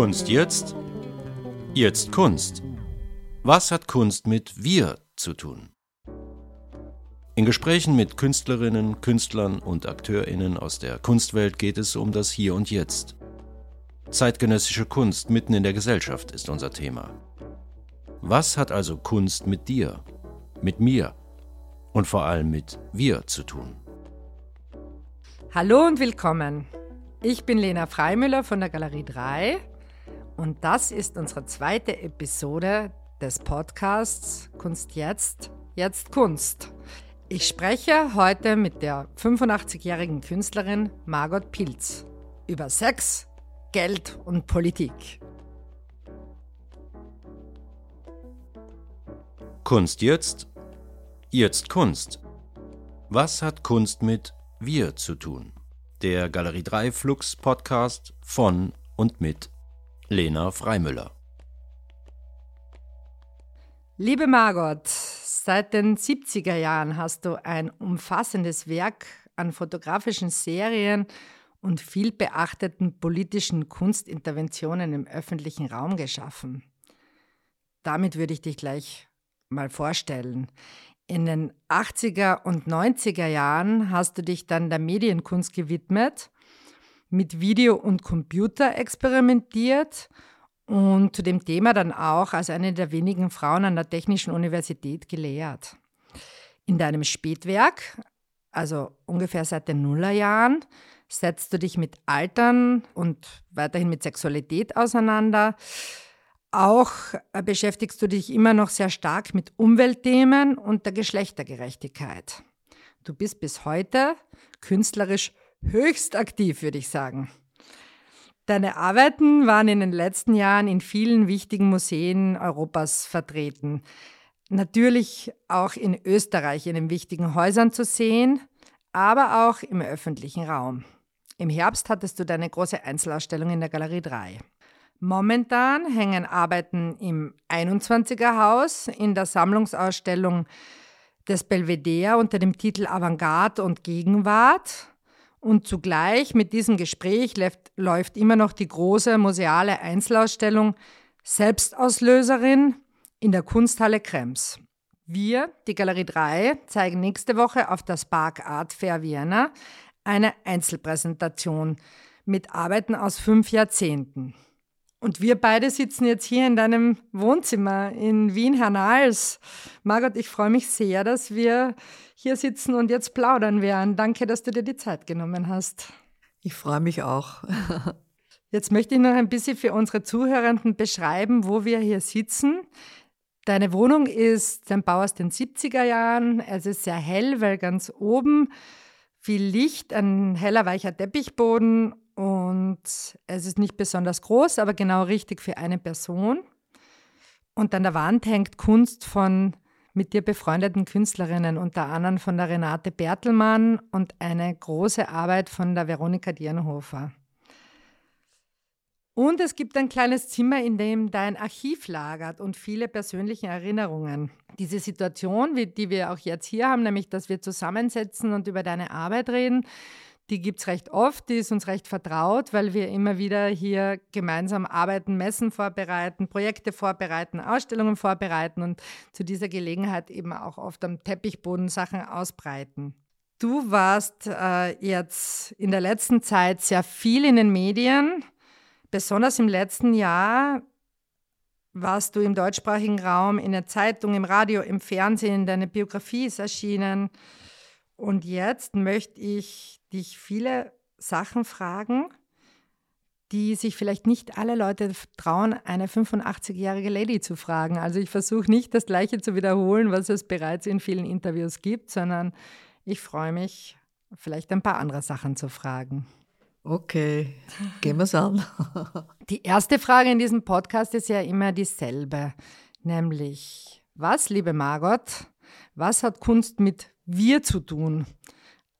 Kunst jetzt? Jetzt Kunst. Was hat Kunst mit wir zu tun? In Gesprächen mit Künstlerinnen, Künstlern und Akteurinnen aus der Kunstwelt geht es um das Hier und Jetzt. Zeitgenössische Kunst mitten in der Gesellschaft ist unser Thema. Was hat also Kunst mit dir, mit mir und vor allem mit wir zu tun? Hallo und willkommen. Ich bin Lena Freimüller von der Galerie 3 und das ist unsere zweite Episode des Podcasts Kunst jetzt, jetzt Kunst. Ich spreche heute mit der 85-jährigen Künstlerin Margot Pilz über Sex, Geld und Politik. Kunst jetzt, jetzt Kunst. Was hat Kunst mit wir zu tun? Der Galerie 3 Flux Podcast von und mit Lena Freimüller. Liebe Margot, seit den 70er Jahren hast du ein umfassendes Werk an fotografischen Serien und viel beachteten politischen Kunstinterventionen im öffentlichen Raum geschaffen. Damit würde ich dich gleich mal vorstellen. In den 80er und 90er Jahren hast du dich dann der Medienkunst gewidmet, mit Video und Computer experimentiert und zu dem Thema dann auch als eine der wenigen Frauen an der Technischen Universität gelehrt. In deinem Spätwerk, also ungefähr seit den Nullerjahren, setzt du dich mit Altern und weiterhin mit Sexualität auseinander. Auch äh, beschäftigst du dich immer noch sehr stark mit Umweltthemen und der Geschlechtergerechtigkeit. Du bist bis heute künstlerisch höchst aktiv, würde ich sagen. Deine Arbeiten waren in den letzten Jahren in vielen wichtigen Museen Europas vertreten. Natürlich auch in Österreich in den wichtigen Häusern zu sehen, aber auch im öffentlichen Raum. Im Herbst hattest du deine große Einzelausstellung in der Galerie 3. Momentan hängen Arbeiten im 21er Haus in der Sammlungsausstellung des Belvedere unter dem Titel Avantgarde und Gegenwart. Und zugleich mit diesem Gespräch läuft, läuft immer noch die große museale Einzelausstellung Selbstauslöserin in der Kunsthalle Krems. Wir, die Galerie 3, zeigen nächste Woche auf der Spark Art Fair Vienna eine Einzelpräsentation mit Arbeiten aus fünf Jahrzehnten. Und wir beide sitzen jetzt hier in deinem Wohnzimmer in Wien, Hernals. Margot, ich freue mich sehr, dass wir hier sitzen und jetzt plaudern werden. Danke, dass du dir die Zeit genommen hast. Ich freue mich auch. Jetzt möchte ich noch ein bisschen für unsere Zuhörenden beschreiben, wo wir hier sitzen. Deine Wohnung ist ein Bau aus den 70er Jahren. Es ist sehr hell, weil ganz oben viel Licht, ein heller, weicher Teppichboden und es ist nicht besonders groß, aber genau richtig für eine Person. Und an der Wand hängt Kunst von mit dir befreundeten Künstlerinnen, unter anderem von der Renate Bertelmann und eine große Arbeit von der Veronika Dierenhofer. Und es gibt ein kleines Zimmer, in dem dein Archiv lagert und viele persönliche Erinnerungen. Diese Situation, die wir auch jetzt hier haben, nämlich dass wir zusammensetzen und über deine Arbeit reden, die gibt es recht oft, die ist uns recht vertraut, weil wir immer wieder hier gemeinsam arbeiten, Messen vorbereiten, Projekte vorbereiten, Ausstellungen vorbereiten und zu dieser Gelegenheit eben auch oft am Teppichboden Sachen ausbreiten. Du warst äh, jetzt in der letzten Zeit sehr viel in den Medien, besonders im letzten Jahr warst du im deutschsprachigen Raum in der Zeitung, im Radio, im Fernsehen, deine Biografie ist erschienen. Und jetzt möchte ich dich viele Sachen fragen, die sich vielleicht nicht alle Leute trauen, eine 85-jährige Lady zu fragen. Also ich versuche nicht das Gleiche zu wiederholen, was es bereits in vielen Interviews gibt, sondern ich freue mich, vielleicht ein paar andere Sachen zu fragen. Okay, gehen wir es an. Die erste Frage in diesem Podcast ist ja immer dieselbe, nämlich, was, liebe Margot, was hat Kunst mit wir zu tun?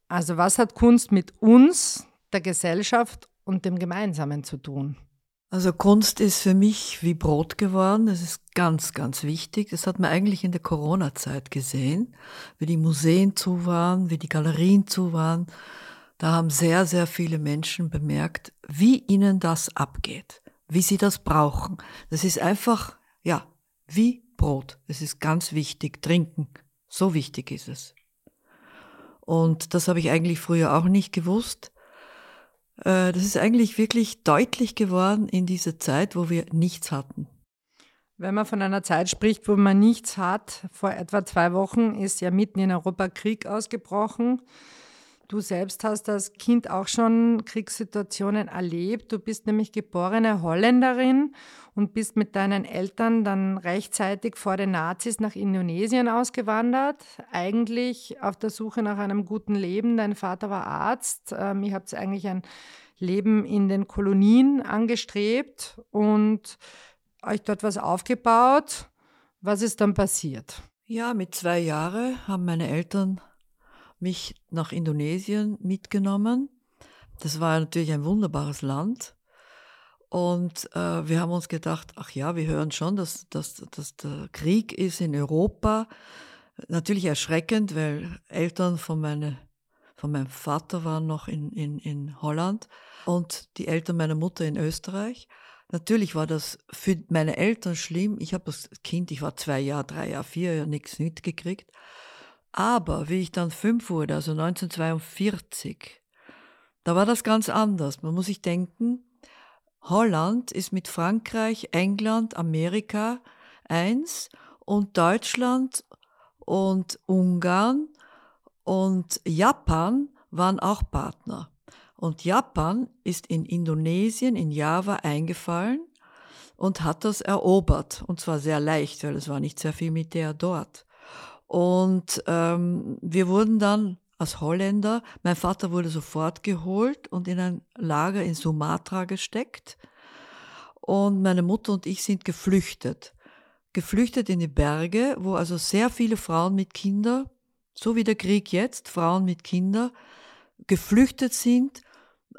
Also was hat Kunst mit uns, der Gesellschaft und dem Gemeinsamen zu tun? Also Kunst ist für mich wie Brot geworden. Das ist ganz, ganz wichtig. Das hat man eigentlich in der Corona-Zeit gesehen, wie die Museen zu waren, wie die Galerien zu waren. Da haben sehr, sehr viele Menschen bemerkt, wie ihnen das abgeht, wie sie das brauchen. Das ist einfach, ja, wie Brot. Es ist ganz wichtig. Trinken. So wichtig ist es. Und das habe ich eigentlich früher auch nicht gewusst. Äh, das ist eigentlich wirklich deutlich geworden in dieser Zeit, wo wir nichts hatten. Wenn man von einer Zeit spricht, wo man nichts hat, vor etwa zwei Wochen ist ja mitten in Europa Krieg ausgebrochen. Du selbst hast als Kind auch schon Kriegssituationen erlebt. Du bist nämlich geborene Holländerin und bist mit deinen Eltern dann rechtzeitig vor den Nazis nach Indonesien ausgewandert. Eigentlich auf der Suche nach einem guten Leben. Dein Vater war Arzt. Ähm, ihr habt eigentlich ein Leben in den Kolonien angestrebt und euch dort was aufgebaut. Was ist dann passiert? Ja, mit zwei Jahren haben meine Eltern mich nach Indonesien mitgenommen. Das war natürlich ein wunderbares Land. Und äh, wir haben uns gedacht, ach ja, wir hören schon, dass, dass, dass der Krieg ist in Europa. Natürlich erschreckend, weil Eltern von, meine, von meinem Vater waren noch in, in, in Holland und die Eltern meiner Mutter in Österreich. Natürlich war das für meine Eltern schlimm. Ich habe das Kind, ich war zwei Jahre, drei Jahre, vier Jahre nichts mitgekriegt. Aber wie ich dann fünf wurde, also 1942, da war das ganz anders. Man muss sich denken, Holland ist mit Frankreich, England, Amerika eins und Deutschland und Ungarn und Japan waren auch Partner. Und Japan ist in Indonesien, in Java eingefallen und hat das erobert. Und zwar sehr leicht, weil es war nicht sehr viel Militär dort. Und ähm, wir wurden dann als Holländer, mein Vater wurde sofort geholt und in ein Lager in Sumatra gesteckt. Und meine Mutter und ich sind geflüchtet. Geflüchtet in die Berge, wo also sehr viele Frauen mit Kindern, so wie der Krieg jetzt, Frauen mit Kindern, geflüchtet sind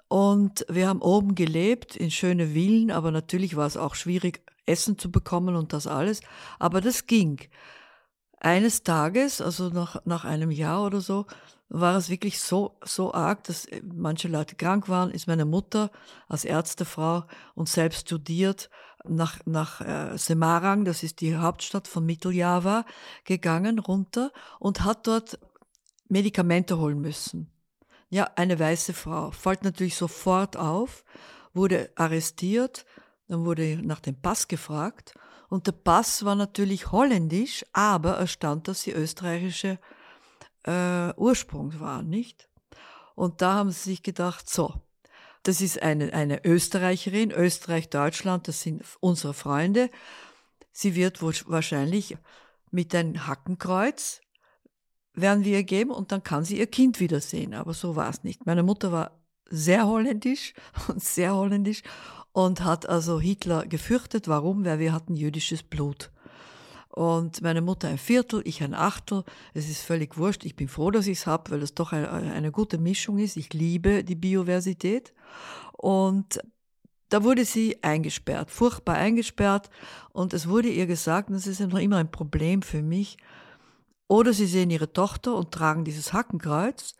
und wir haben oben gelebt in schöne Villen, aber natürlich war es auch schwierig, Essen zu bekommen und das alles. Aber das ging. Eines Tages, also nach, nach einem Jahr oder so, war es wirklich so, so arg, dass manche Leute krank waren, ist meine Mutter als Ärztefrau und selbst studiert nach, nach äh, Semarang, das ist die Hauptstadt von Mitteljava, gegangen runter und hat dort Medikamente holen müssen. Ja, eine weiße Frau. Fällt natürlich sofort auf, wurde arrestiert, dann wurde nach dem Pass gefragt und der Pass war natürlich holländisch, aber es stand, dass sie österreichische äh, Ursprung war, nicht? Und da haben sie sich gedacht, so, das ist eine, eine Österreicherin, Österreich, Deutschland, das sind unsere Freunde. Sie wird wahrscheinlich mit einem Hackenkreuz werden wir ihr geben und dann kann sie ihr Kind wiedersehen. Aber so war es nicht. Meine Mutter war sehr holländisch und sehr holländisch und hat also Hitler gefürchtet. Warum? Weil wir hatten jüdisches Blut. Und meine Mutter ein Viertel, ich ein Achtel. Es ist völlig wurscht. Ich bin froh, dass ich es habe, weil es doch eine, eine gute Mischung ist. Ich liebe die Biodiversität. Und da wurde sie eingesperrt, furchtbar eingesperrt. Und es wurde ihr gesagt, und das ist ja noch immer ein Problem für mich, oder sie sehen ihre Tochter und tragen dieses Hackenkreuz,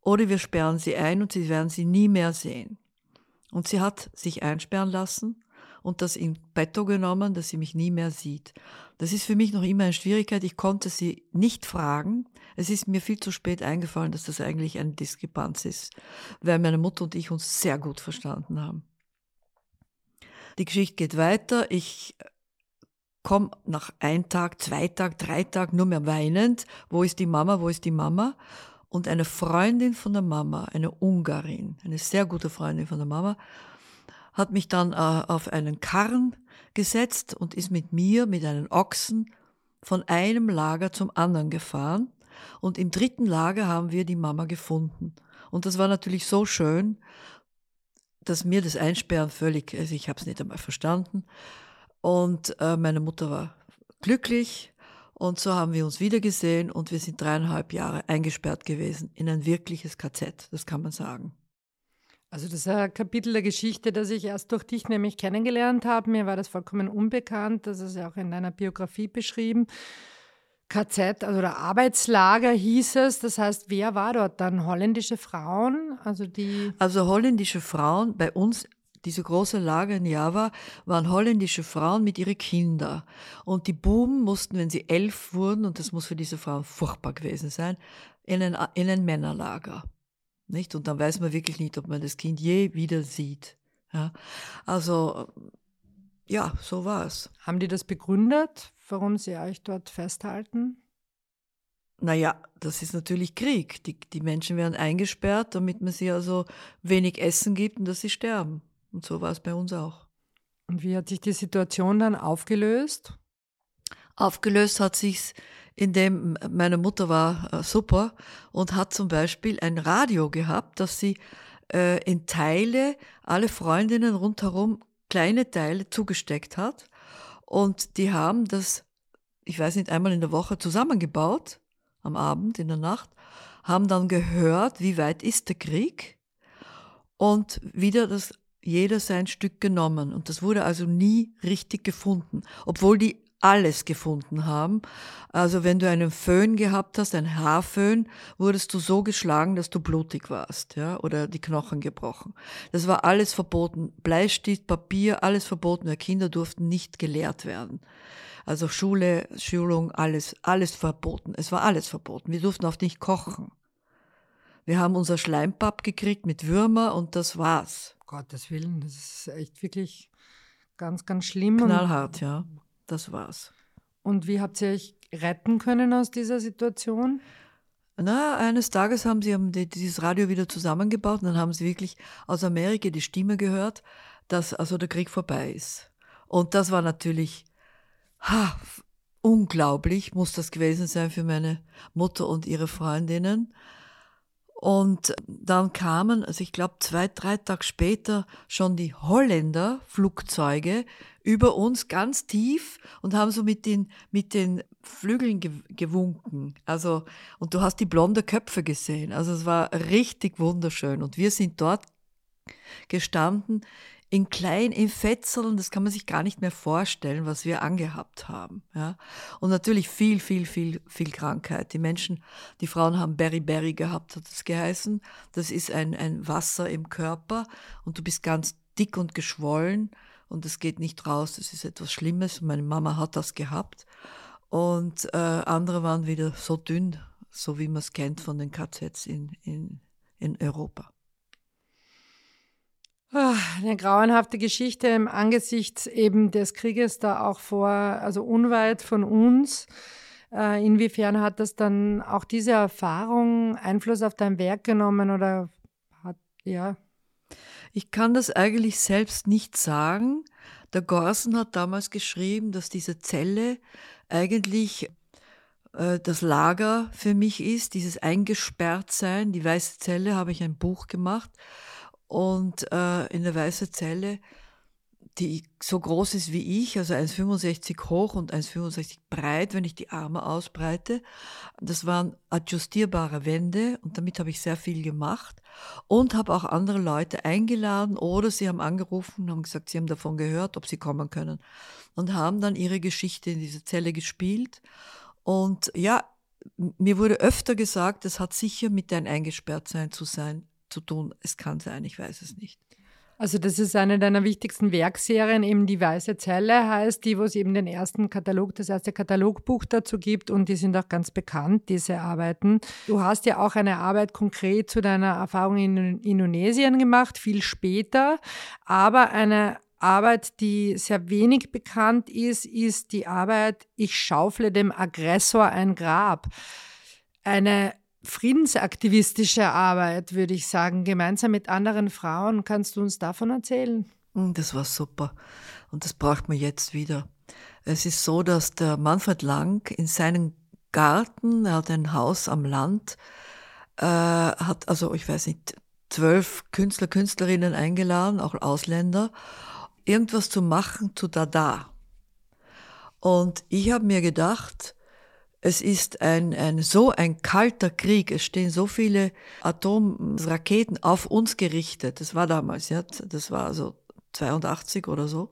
oder wir sperren sie ein und sie werden sie nie mehr sehen. Und sie hat sich einsperren lassen und das in petto genommen, dass sie mich nie mehr sieht. Das ist für mich noch immer eine Schwierigkeit. Ich konnte sie nicht fragen. Es ist mir viel zu spät eingefallen, dass das eigentlich eine Diskrepanz ist, weil meine Mutter und ich uns sehr gut verstanden haben. Die Geschichte geht weiter. Ich komme nach ein Tag, zwei Tag, drei Tag nur mehr weinend. Wo ist die Mama? Wo ist die Mama? Und eine Freundin von der Mama, eine Ungarin, eine sehr gute Freundin von der Mama, hat mich dann äh, auf einen Karren gesetzt und ist mit mir, mit einem Ochsen, von einem Lager zum anderen gefahren. Und im dritten Lager haben wir die Mama gefunden. Und das war natürlich so schön, dass mir das Einsperren völlig, also ich habe es nicht einmal verstanden. Und äh, meine Mutter war glücklich und so haben wir uns wiedergesehen und wir sind dreieinhalb Jahre eingesperrt gewesen in ein wirkliches KZ, das kann man sagen. Also das ist ein Kapitel der Geschichte, das ich erst durch dich nämlich kennengelernt habe. Mir war das vollkommen unbekannt. Das ist ja auch in deiner Biografie beschrieben. KZ, also der Arbeitslager hieß es. Das heißt, wer war dort dann? Holländische Frauen? Also die. Also holländische Frauen bei uns diese große Lager in Java, waren holländische Frauen mit ihren Kindern. Und die Buben mussten, wenn sie elf wurden, und das muss für diese Frauen furchtbar gewesen sein, in ein, in ein Männerlager. Nicht? Und dann weiß man wirklich nicht, ob man das Kind je wieder sieht. Ja? Also, ja, so war es. Haben die das begründet, warum sie euch dort festhalten? Naja, das ist natürlich Krieg. Die, die Menschen werden eingesperrt, damit man sie also wenig Essen gibt und dass sie sterben. Und so war es bei uns auch. Und wie hat sich die Situation dann aufgelöst? Aufgelöst hat sich's, indem meine Mutter war äh, super und hat zum Beispiel ein Radio gehabt, das sie äh, in Teile alle Freundinnen rundherum kleine Teile zugesteckt hat. Und die haben das, ich weiß nicht, einmal in der Woche zusammengebaut am Abend, in der Nacht, haben dann gehört, wie weit ist der Krieg und wieder das jeder sein Stück genommen. Und das wurde also nie richtig gefunden, obwohl die alles gefunden haben. Also wenn du einen Föhn gehabt hast, ein Haarföhn, wurdest du so geschlagen, dass du blutig warst, ja, oder die Knochen gebrochen. Das war alles verboten. Bleistift, Papier, alles verboten. Die Kinder durften nicht gelehrt werden. Also Schule, Schulung, alles, alles verboten. Es war alles verboten. Wir durften auch nicht kochen. Wir haben unser Schleimpapp gekriegt mit Würmer und das war's. Gottes Willen, das ist echt wirklich ganz, ganz schlimm. Knallhart, ja. Das war's. Und wie habt ihr euch retten können aus dieser Situation? Na, eines Tages haben sie haben dieses Radio wieder zusammengebaut und dann haben sie wirklich aus Amerika die Stimme gehört, dass also der Krieg vorbei ist. Und das war natürlich ha, unglaublich, muss das gewesen sein für meine Mutter und ihre Freundinnen. Und dann kamen, also ich glaube zwei, drei Tage später, schon die Holländer Flugzeuge über uns ganz tief und haben so mit den, mit den Flügeln gewunken. Also, und du hast die blonde Köpfe gesehen. Also es war richtig wunderschön. Und wir sind dort gestanden in klein, in Fetzeln, das kann man sich gar nicht mehr vorstellen, was wir angehabt haben. Ja? Und natürlich viel, viel, viel, viel Krankheit. Die Menschen, die Frauen haben Beriberi gehabt, hat es geheißen. Das ist ein, ein Wasser im Körper und du bist ganz dick und geschwollen und es geht nicht raus. Das ist etwas Schlimmes. Meine Mama hat das gehabt. Und äh, andere waren wieder so dünn, so wie man es kennt von den KZs in, in, in Europa. Ah, eine grauenhafte Geschichte im Angesicht eben des Krieges da auch vor, also unweit von uns. Äh, inwiefern hat das dann auch diese Erfahrung Einfluss auf dein Werk genommen oder hat, ja? Ich kann das eigentlich selbst nicht sagen. Der Gorsen hat damals geschrieben, dass diese Zelle eigentlich äh, das Lager für mich ist, dieses Eingesperrtsein. Die weiße Zelle habe ich ein Buch gemacht und äh, in der Weiße Zelle, die so groß ist wie ich, also 1,65 hoch und 1,65 breit, wenn ich die Arme ausbreite. Das waren adjustierbare Wände und damit habe ich sehr viel gemacht und habe auch andere Leute eingeladen oder sie haben angerufen und haben gesagt, sie haben davon gehört, ob sie kommen können und haben dann ihre Geschichte in diese Zelle gespielt. Und ja, mir wurde öfter gesagt, es hat sicher mit dein Eingesperrtsein zu sein zu tun. Es kann sein, ich weiß es nicht. Also das ist eine deiner wichtigsten Werkserien, eben die Weiße Zelle heißt, die, wo es eben den ersten Katalog, das erste Katalogbuch dazu gibt und die sind auch ganz bekannt, diese Arbeiten. Du hast ja auch eine Arbeit konkret zu deiner Erfahrung in Indonesien gemacht, viel später, aber eine Arbeit, die sehr wenig bekannt ist, ist die Arbeit Ich schaufle dem Aggressor ein Grab. Eine friedensaktivistische Arbeit, würde ich sagen, gemeinsam mit anderen Frauen. Kannst du uns davon erzählen? Hm, das war super und das braucht man jetzt wieder. Es ist so, dass der Manfred Lang in seinem Garten, er hat ein Haus am Land, äh, hat also, ich weiß nicht, zwölf Künstler, Künstlerinnen eingeladen, auch Ausländer, irgendwas zu machen zu Dada. Und ich habe mir gedacht, es ist ein, ein, so ein kalter Krieg. Es stehen so viele Atomraketen auf uns gerichtet. Das war damals, ja. Das war so 82 oder so.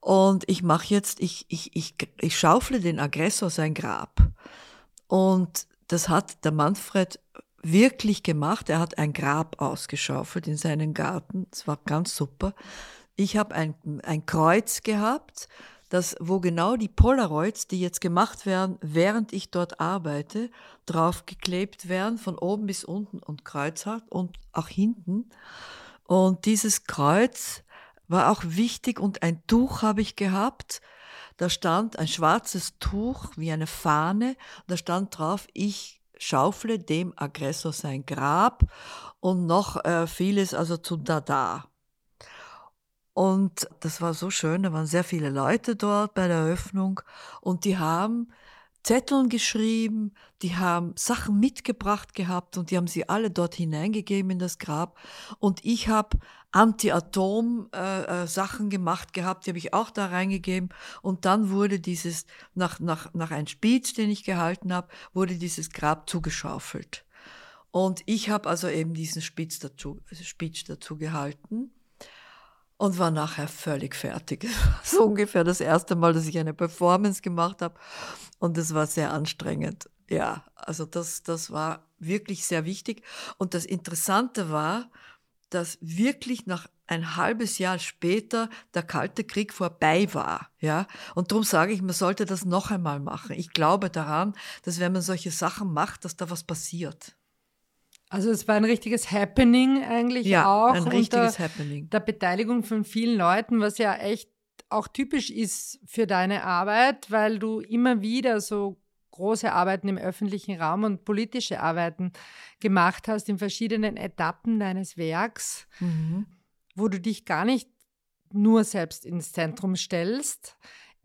Und ich mache jetzt, ich, ich, ich, ich schaufle den Aggressor sein Grab. Und das hat der Manfred wirklich gemacht. Er hat ein Grab ausgeschaufelt in seinen Garten. Es war ganz super. Ich habe ein, ein Kreuz gehabt, das, wo genau die Polaroids, die jetzt gemacht werden, während ich dort arbeite, draufgeklebt werden, von oben bis unten und Kreuz hat und auch hinten. Und dieses Kreuz war auch wichtig und ein Tuch habe ich gehabt. Da stand ein schwarzes Tuch wie eine Fahne. Da stand drauf, ich schaufle dem Aggressor sein Grab und noch äh, vieles also zu Dada. Und das war so schön, da waren sehr viele Leute dort bei der Eröffnung und die haben Zetteln geschrieben, die haben Sachen mitgebracht gehabt und die haben sie alle dort hineingegeben in das Grab. Und ich habe Anti-Atom-Sachen äh, äh, gemacht gehabt, die habe ich auch da reingegeben. Und dann wurde dieses, nach, nach, nach einem Speech, den ich gehalten habe, wurde dieses Grab zugeschaufelt. Und ich habe also eben diesen Speech dazu, Speech dazu gehalten und war nachher völlig fertig. so ungefähr das erste Mal, dass ich eine Performance gemacht habe und es war sehr anstrengend. Ja, also das, das war wirklich sehr wichtig. Und das Interessante war, dass wirklich nach ein halbes Jahr später der Kalte Krieg vorbei war. Ja? Und darum sage ich, man sollte das noch einmal machen. Ich glaube daran, dass wenn man solche Sachen macht, dass da was passiert. Also es war ein richtiges Happening eigentlich ja, auch. ein richtiges Happening. Der Beteiligung von vielen Leuten, was ja echt auch typisch ist für deine Arbeit, weil du immer wieder so große Arbeiten im öffentlichen Raum und politische Arbeiten gemacht hast in verschiedenen Etappen deines Werks, mhm. wo du dich gar nicht nur selbst ins Zentrum stellst,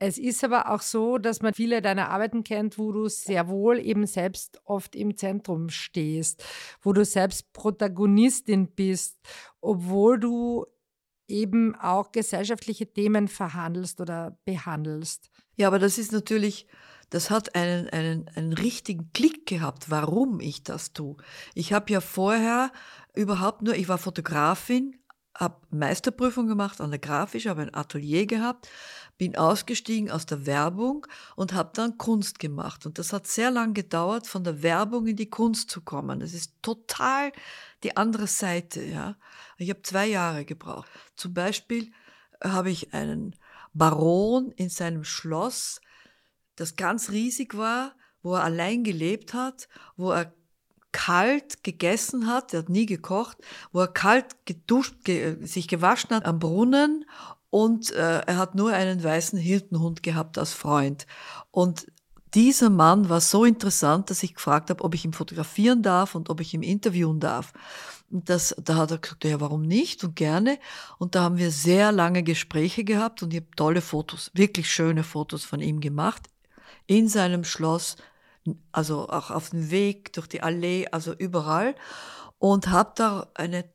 es ist aber auch so, dass man viele deiner Arbeiten kennt, wo du sehr wohl eben selbst oft im Zentrum stehst, wo du selbst Protagonistin bist, obwohl du eben auch gesellschaftliche Themen verhandelst oder behandelst. Ja, aber das ist natürlich, das hat einen, einen, einen richtigen Klick gehabt, warum ich das tue. Ich habe ja vorher überhaupt nur, ich war Fotografin, habe Meisterprüfung gemacht an der Grafisch, habe ein Atelier gehabt, bin ausgestiegen aus der Werbung und habe dann Kunst gemacht. Und das hat sehr lang gedauert, von der Werbung in die Kunst zu kommen. Das ist total die andere Seite. Ja, ich habe zwei Jahre gebraucht. Zum Beispiel habe ich einen Baron in seinem Schloss, das ganz riesig war, wo er allein gelebt hat, wo er kalt gegessen hat, er hat nie gekocht, wo er kalt geduscht, ge, sich gewaschen hat am Brunnen und äh, er hat nur einen weißen Hirtenhund gehabt als Freund. Und dieser Mann war so interessant, dass ich gefragt habe, ob ich ihn fotografieren darf und ob ich ihn interviewen darf. Das, da hat er gesagt, ja, warum nicht und gerne. Und da haben wir sehr lange Gespräche gehabt und ich habe tolle Fotos, wirklich schöne Fotos von ihm gemacht. In seinem Schloss, also auch auf dem Weg, durch die Allee, also überall. Und habe da eine,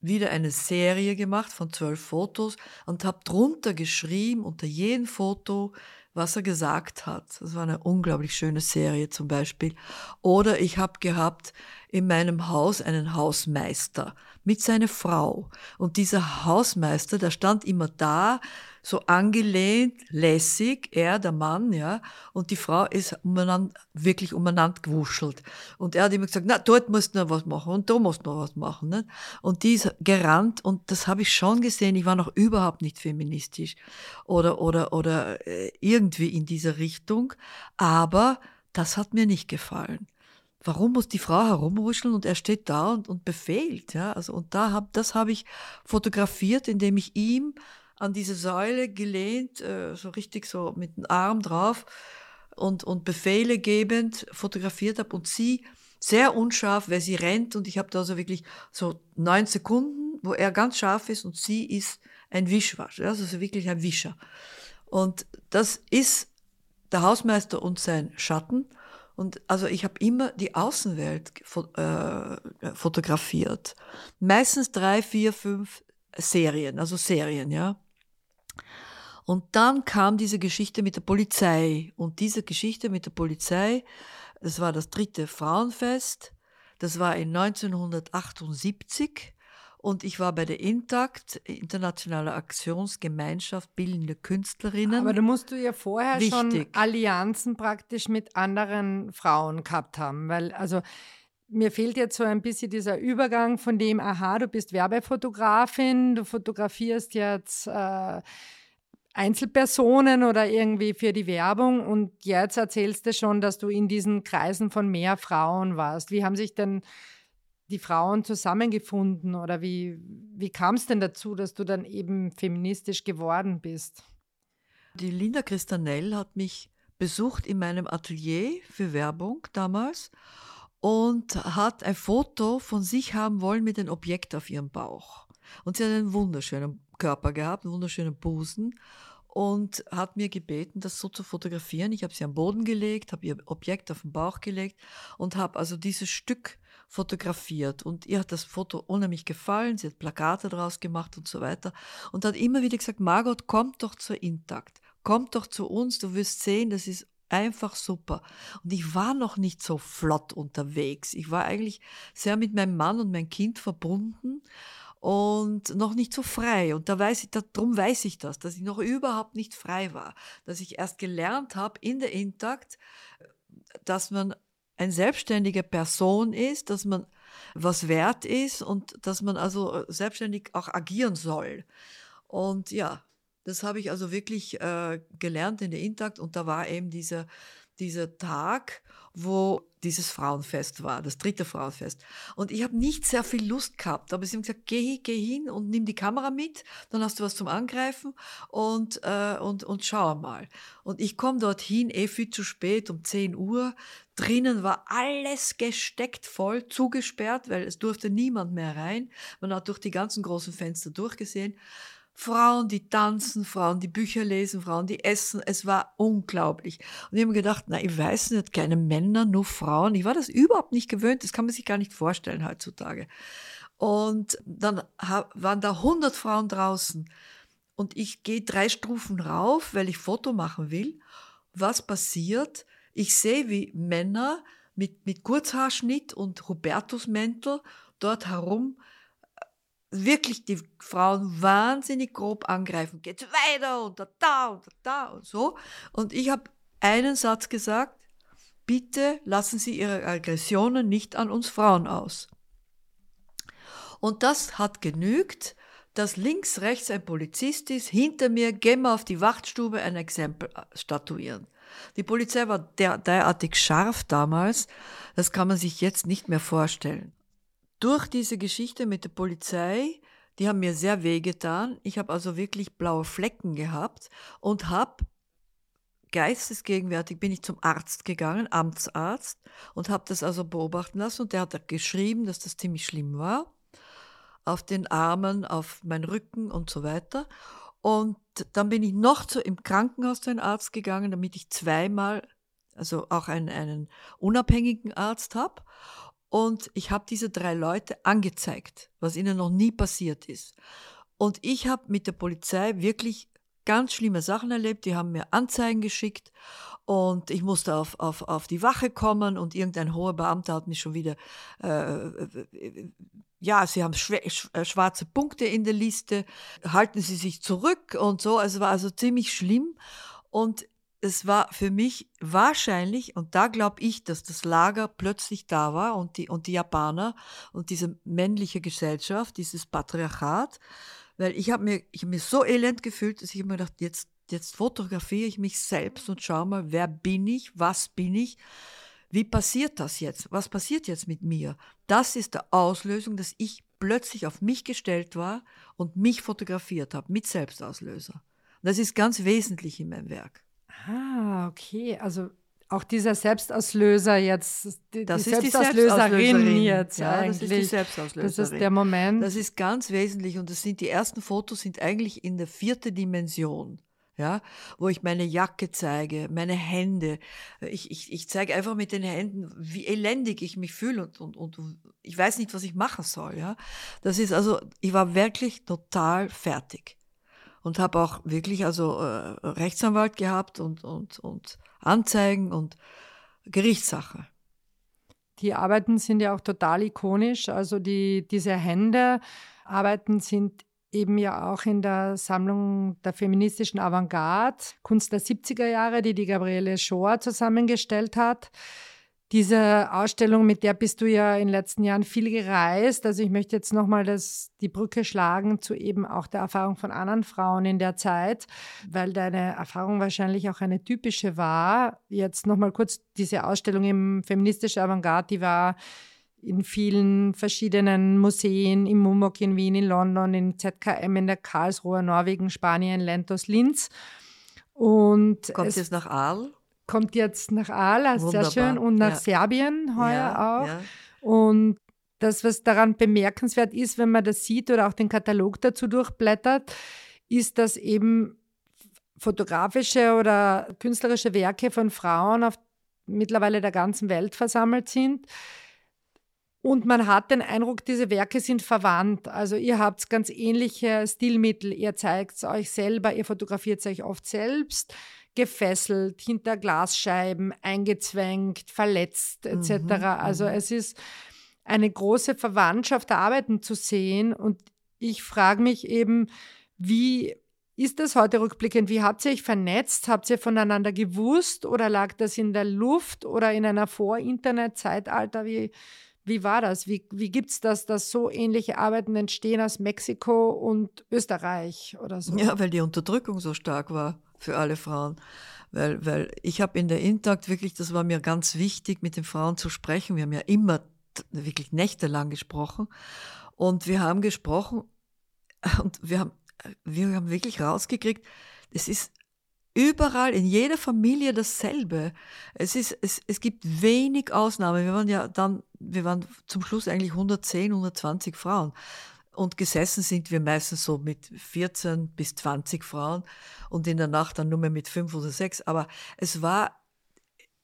wieder eine Serie gemacht von zwölf Fotos und habe drunter geschrieben, unter jedem Foto, was er gesagt hat. Das war eine unglaublich schöne Serie zum Beispiel. Oder ich habe gehabt in meinem Haus einen Hausmeister mit seiner Frau. Und dieser Hausmeister, der stand immer da, so angelehnt, lässig, er, der Mann, ja, und die Frau ist umeinander, wirklich umeinander gewuschelt. Und er hat immer gesagt, na, dort musst du noch was machen und da musst du noch was machen. Ne? Und die ist gerannt und das habe ich schon gesehen, ich war noch überhaupt nicht feministisch oder, oder, oder äh, irgendwie in dieser Richtung, aber das hat mir nicht gefallen warum muss die Frau herumruscheln und er steht da und, und befehlt, ja, also und da hab, das habe ich fotografiert, indem ich ihm an diese Säule gelehnt, äh, so richtig so mit dem Arm drauf und, und Befehle gebend fotografiert habe und sie sehr unscharf, weil sie rennt und ich habe da so wirklich so neun Sekunden, wo er ganz scharf ist und sie ist ein Wischwasch, also wirklich ein Wischer. Und das ist der Hausmeister und sein Schatten. Und also ich habe immer die Außenwelt äh, fotografiert. Meistens drei, vier, fünf Serien, also Serien, ja. Und dann kam diese Geschichte mit der Polizei. Und diese Geschichte mit der Polizei, das war das dritte Frauenfest. Das war in 1978. Und ich war bei der Intakt, Internationale Aktionsgemeinschaft Bildende Künstlerinnen. Aber da musst du ja vorher Wichtig. schon Allianzen praktisch mit anderen Frauen gehabt haben. Weil, also mir fehlt jetzt so ein bisschen dieser Übergang von dem, aha, du bist Werbefotografin, du fotografierst jetzt äh, Einzelpersonen oder irgendwie für die Werbung und jetzt erzählst du schon, dass du in diesen Kreisen von mehr Frauen warst. Wie haben sich denn die Frauen zusammengefunden oder wie, wie kam es denn dazu, dass du dann eben feministisch geworden bist? Die Linda Christanell hat mich besucht in meinem Atelier für Werbung damals und hat ein Foto von sich haben wollen mit einem Objekt auf ihrem Bauch. Und sie hat einen wunderschönen Körper gehabt, einen wunderschönen Busen und hat mir gebeten, das so zu fotografieren. Ich habe sie am Boden gelegt, habe ihr Objekt auf den Bauch gelegt und habe also dieses Stück fotografiert. Und ihr hat das Foto unheimlich gefallen, sie hat Plakate draus gemacht und so weiter und hat immer wieder gesagt, Margot, kommt doch zur Intakt, kommt doch zu uns, du wirst sehen, das ist einfach super. Und ich war noch nicht so flott unterwegs. Ich war eigentlich sehr mit meinem Mann und meinem Kind verbunden und noch nicht so frei. Und da weiß ich, darum weiß ich das, dass ich noch überhaupt nicht frei war. Dass ich erst gelernt habe in der Intakt, dass man eine selbstständige Person ist, dass man was wert ist und dass man also selbstständig auch agieren soll. Und ja, das habe ich also wirklich äh, gelernt in der Intakt und da war eben dieser, dieser Tag, wo dieses Frauenfest war, das dritte Frauenfest. Und ich habe nicht sehr viel Lust gehabt, aber sie haben gesagt, geh, geh hin und nimm die Kamera mit, dann hast du was zum Angreifen und, äh, und, und schau mal. Und ich komme dorthin, eh viel zu spät, um 10 Uhr. Drinnen war alles gesteckt voll, zugesperrt, weil es durfte niemand mehr rein. Man hat durch die ganzen großen Fenster durchgesehen. Frauen, die tanzen, Frauen, die Bücher lesen, Frauen, die essen. Es war unglaublich. Und ich habe gedacht, na, ich weiß nicht, keine Männer, nur Frauen. Ich war das überhaupt nicht gewöhnt. Das kann man sich gar nicht vorstellen heutzutage. Und dann waren da 100 Frauen draußen. Und ich gehe drei Stufen rauf, weil ich Foto machen will. Was passiert? Ich sehe, wie Männer mit, mit Kurzhaarschnitt und Hubertusmäntel dort herum wirklich die Frauen wahnsinnig grob angreifen. Geht weiter und da, und da, da und so. Und ich habe einen Satz gesagt, bitte lassen Sie Ihre Aggressionen nicht an uns Frauen aus. Und das hat genügt, dass links, rechts ein Polizist ist, hinter mir gehen wir auf die Wachtstube ein Exempel statuieren. Die Polizei war der, derartig scharf damals, das kann man sich jetzt nicht mehr vorstellen durch diese Geschichte mit der Polizei, die haben mir sehr wehgetan. Ich habe also wirklich blaue Flecken gehabt und habe geistesgegenwärtig bin ich zum Arzt gegangen, Amtsarzt, und habe das also beobachten lassen. Und der hat geschrieben, dass das ziemlich schlimm war. Auf den Armen, auf meinen Rücken und so weiter. Und dann bin ich noch zu, im Krankenhaus zu einem Arzt gegangen, damit ich zweimal, also auch einen, einen unabhängigen Arzt habe. Und ich habe diese drei Leute angezeigt, was ihnen noch nie passiert ist. Und ich habe mit der Polizei wirklich ganz schlimme Sachen erlebt. Die haben mir Anzeigen geschickt und ich musste auf, auf, auf die Wache kommen und irgendein hoher Beamter hat mich schon wieder, äh, ja, sie haben äh, schwarze Punkte in der Liste, halten Sie sich zurück und so. Also war also ziemlich schlimm. Und es war für mich wahrscheinlich, und da glaube ich, dass das Lager plötzlich da war und die, und die Japaner und diese männliche Gesellschaft, dieses Patriarchat, weil ich habe mir, hab mir so elend gefühlt, dass ich mir gedacht, jetzt, jetzt fotografiere ich mich selbst und schau mal, wer bin ich, was bin ich, wie passiert das jetzt, was passiert jetzt mit mir? Das ist der Auslösung, dass ich plötzlich auf mich gestellt war und mich fotografiert habe mit Selbstauslöser. Das ist ganz wesentlich in meinem Werk. Ah, okay. Also auch dieser Selbstauslöser jetzt, die, das die ist Selbstauslöserin, die Selbstauslöserin jetzt ja, eigentlich. Das ist die Selbstauslöserin. Das ist der Moment. Das ist ganz wesentlich und das sind die ersten Fotos sind eigentlich in der vierten Dimension. Ja, wo ich meine Jacke zeige, meine Hände. Ich, ich, ich zeige einfach mit den Händen, wie elendig ich mich fühle und, und, und ich weiß nicht, was ich machen soll. Ja, das ist also, ich war wirklich total fertig und habe auch wirklich also äh, Rechtsanwalt gehabt und, und, und Anzeigen und Gerichtssache. Die Arbeiten sind ja auch total ikonisch. Also die, diese Hände-Arbeiten sind eben ja auch in der Sammlung der feministischen Avantgarde, Kunst der 70er Jahre, die die Gabriele Schor zusammengestellt hat. Diese Ausstellung, mit der bist du ja in den letzten Jahren viel gereist. Also ich möchte jetzt nochmal die Brücke schlagen zu eben auch der Erfahrung von anderen Frauen in der Zeit, weil deine Erfahrung wahrscheinlich auch eine typische war. Jetzt nochmal kurz diese Ausstellung im feministischen Avantgarde, die war in vielen verschiedenen Museen, im MUMOC in Wien, in London, in ZKM, in der Karlsruhe, Norwegen, Spanien, Lentos, Linz. Und Kommt es, jetzt nach Aal? Kommt jetzt nach Aal, sehr schön, und nach ja. Serbien heuer ja, auch. Ja. Und das, was daran bemerkenswert ist, wenn man das sieht oder auch den Katalog dazu durchblättert, ist, dass eben fotografische oder künstlerische Werke von Frauen auf mittlerweile der ganzen Welt versammelt sind. Und man hat den Eindruck, diese Werke sind verwandt. Also ihr habt ganz ähnliche Stilmittel. Ihr zeigt es euch selber, ihr fotografiert es euch oft selbst gefesselt, hinter Glasscheiben, eingezwängt, verletzt etc. Mhm, also mhm. es ist eine große Verwandtschaft der Arbeiten zu sehen und ich frage mich eben, wie ist das heute rückblickend? Wie habt ihr euch vernetzt? Habt ihr voneinander gewusst oder lag das in der Luft oder in einer Vor-Internet-Zeitalter? Wie, wie war das? Wie, wie gibt es das, dass so ähnliche Arbeiten entstehen aus Mexiko und Österreich oder so? Ja, weil die Unterdrückung so stark war für alle Frauen. Weil, weil ich habe in der Intakt wirklich, das war mir ganz wichtig, mit den Frauen zu sprechen. Wir haben ja immer wirklich nächtelang gesprochen. Und wir haben gesprochen und wir haben, wir haben wirklich rausgekriegt, es ist überall in jeder Familie dasselbe. Es, ist, es, es gibt wenig Ausnahmen. Wir waren ja dann, wir waren zum Schluss eigentlich 110, 120 Frauen. Und gesessen sind wir meistens so mit 14 bis 20 Frauen und in der Nacht dann nur mehr mit fünf oder sechs. Aber es war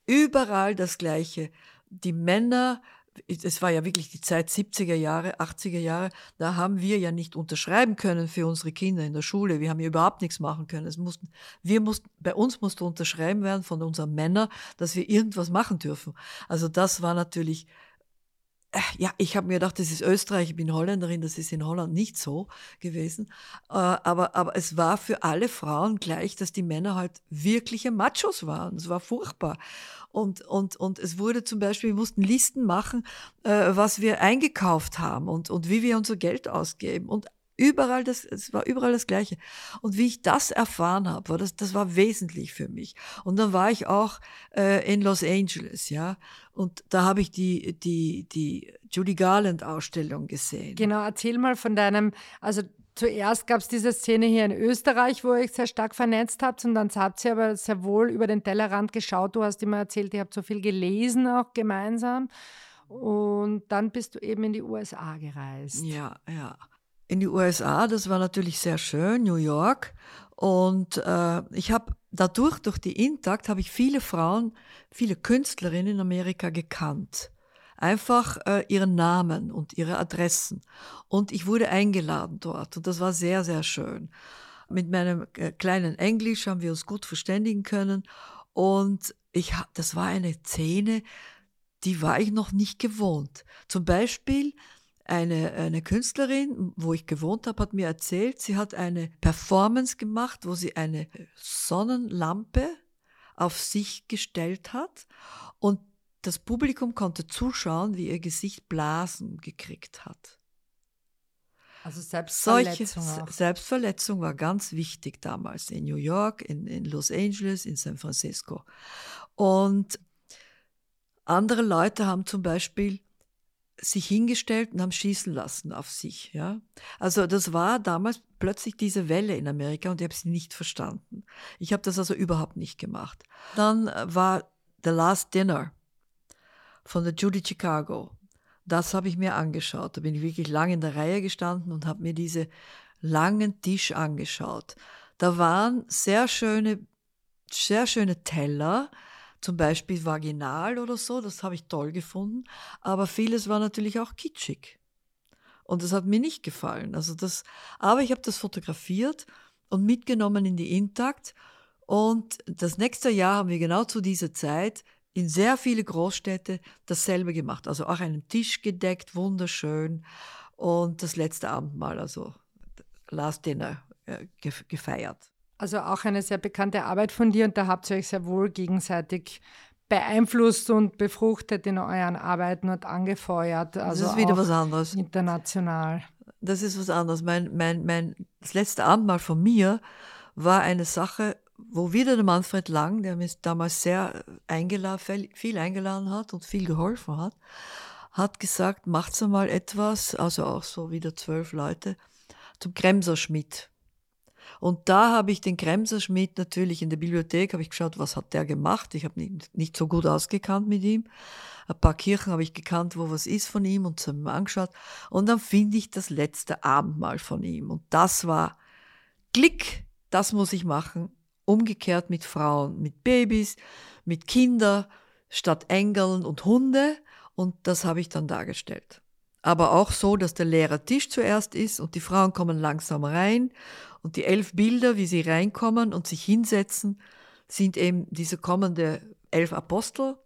überall das Gleiche. Die Männer, es war ja wirklich die Zeit 70er Jahre, 80er Jahre, da haben wir ja nicht unterschreiben können für unsere Kinder in der Schule. Wir haben ja überhaupt nichts machen können. Es mussten, wir mussten, bei uns musste unterschreiben werden von unseren Männern, dass wir irgendwas machen dürfen. Also das war natürlich ja, ich habe mir gedacht, das ist Österreich, ich bin Holländerin, das ist in Holland nicht so gewesen. Äh, aber, aber es war für alle Frauen gleich, dass die Männer halt wirkliche Machos waren. Es war furchtbar. Und, und, und es wurde zum Beispiel, wir mussten Listen machen, äh, was wir eingekauft haben und, und wie wir unser Geld ausgeben. Und Überall das, es war überall das Gleiche. Und wie ich das erfahren habe, war das, das war wesentlich für mich. Und dann war ich auch äh, in Los Angeles, ja. Und da habe ich die, die, die Judy Garland Ausstellung gesehen. Genau, erzähl mal von deinem, also zuerst gab es diese Szene hier in Österreich, wo ihr euch sehr stark vernetzt habt und dann habt ihr aber sehr wohl über den Tellerrand geschaut. Du hast immer erzählt, ihr habt so viel gelesen auch gemeinsam. Und dann bist du eben in die USA gereist. Ja, ja in die USA. Das war natürlich sehr schön, New York. Und äh, ich habe dadurch, durch die Intakt, habe ich viele Frauen, viele Künstlerinnen in Amerika gekannt. Einfach äh, ihren Namen und ihre Adressen. Und ich wurde eingeladen dort. Und das war sehr, sehr schön. Mit meinem äh, kleinen Englisch haben wir uns gut verständigen können. Und ich, das war eine Szene, die war ich noch nicht gewohnt. Zum Beispiel eine, eine Künstlerin, wo ich gewohnt habe, hat mir erzählt, sie hat eine Performance gemacht, wo sie eine Sonnenlampe auf sich gestellt hat und das Publikum konnte zuschauen, wie ihr Gesicht Blasen gekriegt hat. Also Selbstverletzung. Solche Selbstverletzung war ganz wichtig damals in New York, in, in Los Angeles, in San Francisco. Und andere Leute haben zum Beispiel sich hingestellt und haben schießen lassen auf sich. Ja? Also das war damals plötzlich diese Welle in Amerika und ich habe sie nicht verstanden. Ich habe das also überhaupt nicht gemacht. Dann äh, war The Last Dinner von der Judy Chicago. Das habe ich mir angeschaut. Da bin ich wirklich lange in der Reihe gestanden und habe mir diese langen Tisch angeschaut. Da waren sehr schöne, sehr schöne Teller, zum Beispiel vaginal oder so, das habe ich toll gefunden, aber vieles war natürlich auch kitschig. Und das hat mir nicht gefallen. Also das, aber ich habe das fotografiert und mitgenommen in die Intakt. Und das nächste Jahr haben wir genau zu dieser Zeit in sehr viele Großstädte dasselbe gemacht. Also auch einen Tisch gedeckt, wunderschön. Und das letzte Abendmahl, also Last Dinner, äh, gefeiert. Also auch eine sehr bekannte Arbeit von dir und da habt ihr euch sehr wohl gegenseitig beeinflusst und befruchtet in euren Arbeiten und angefeuert. Also das ist wieder was anderes. International. Das ist was anderes. Mein, mein, mein, das letzte Abendmahl von mir war eine Sache, wo wieder der Manfred Lang, der mich damals sehr eingeladen, viel eingeladen hat und viel geholfen hat, hat gesagt, macht's einmal etwas, also auch so wieder zwölf Leute, zum Kremserschmidt. Und da habe ich den Kremserschmidt natürlich in der Bibliothek, habe ich geschaut, was hat der gemacht. Ich habe nicht, nicht so gut ausgekannt mit ihm. Ein paar Kirchen habe ich gekannt, wo was ist von ihm und zu ihm angeschaut. Und dann finde ich das letzte Abendmahl von ihm. Und das war Klick, das muss ich machen. Umgekehrt mit Frauen, mit Babys, mit Kindern, statt Engeln und Hunde. Und das habe ich dann dargestellt. Aber auch so, dass der leere Tisch zuerst ist und die Frauen kommen langsam rein und die elf Bilder, wie sie reinkommen und sich hinsetzen, sind eben diese kommende elf Apostel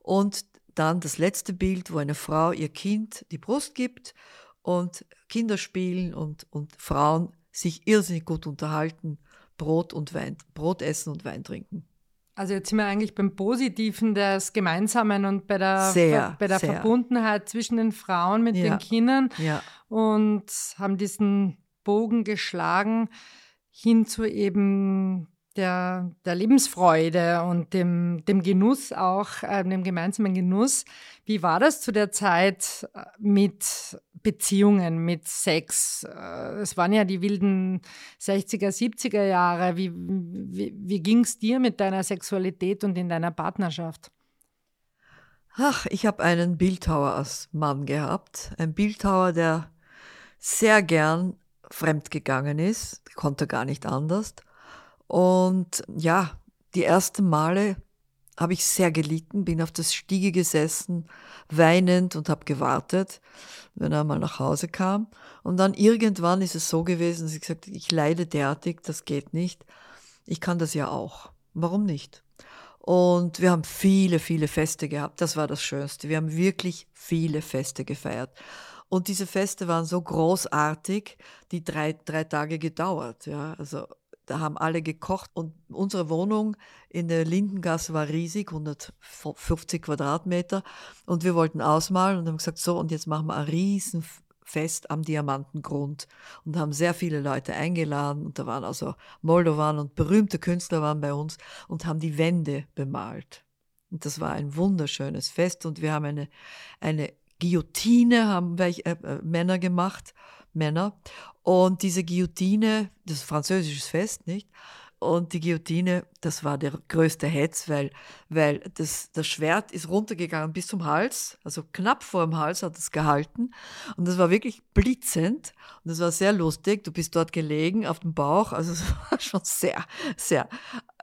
und dann das letzte Bild, wo eine Frau ihr Kind die Brust gibt und Kinder spielen und, und Frauen sich irrsinnig gut unterhalten, Brot und Wein, Brot essen und Wein trinken. Also jetzt sind wir eigentlich beim Positiven des Gemeinsamen und bei der, sehr, bei der sehr. Verbundenheit zwischen den Frauen mit ja. den Kindern ja. und haben diesen Bogen geschlagen hin zu eben der, der Lebensfreude und dem, dem Genuss auch, äh, dem gemeinsamen Genuss. Wie war das zu der Zeit äh, mit Beziehungen, mit Sex? Äh, es waren ja die wilden 60er, 70er Jahre. Wie, wie, wie ging es dir mit deiner Sexualität und in deiner Partnerschaft? Ach, ich habe einen Bildhauer als Mann gehabt. Ein Bildhauer, der sehr gern fremdgegangen ist, konnte gar nicht anders. Und ja, die ersten Male habe ich sehr gelitten, bin auf der Stiege gesessen, weinend und habe gewartet, wenn er mal nach Hause kam. Und dann irgendwann ist es so gewesen, dass ich gesagt ich leide derartig, das geht nicht. Ich kann das ja auch. Warum nicht? Und wir haben viele, viele Feste gehabt. Das war das Schönste. Wir haben wirklich viele Feste gefeiert. Und diese Feste waren so großartig, die drei, drei Tage gedauert. Ja, also da haben alle gekocht und unsere Wohnung in der Lindengasse war riesig, 150 Quadratmeter. Und wir wollten ausmalen und haben gesagt, so, und jetzt machen wir ein Riesenfest am Diamantengrund und haben sehr viele Leute eingeladen. Und da waren also Moldovan und berühmte Künstler waren bei uns und haben die Wände bemalt. Und das war ein wunderschönes Fest und wir haben eine, eine Guillotine haben welche, äh, äh, Männer gemacht, Männer. Und diese Guillotine, das ist ein französisches Fest, nicht? Und die Guillotine, das war der größte Hetz, weil, weil das, das Schwert ist runtergegangen bis zum Hals, also knapp vor dem Hals hat es gehalten. Und das war wirklich blitzend. Und das war sehr lustig. Du bist dort gelegen auf dem Bauch, also es war schon sehr, sehr.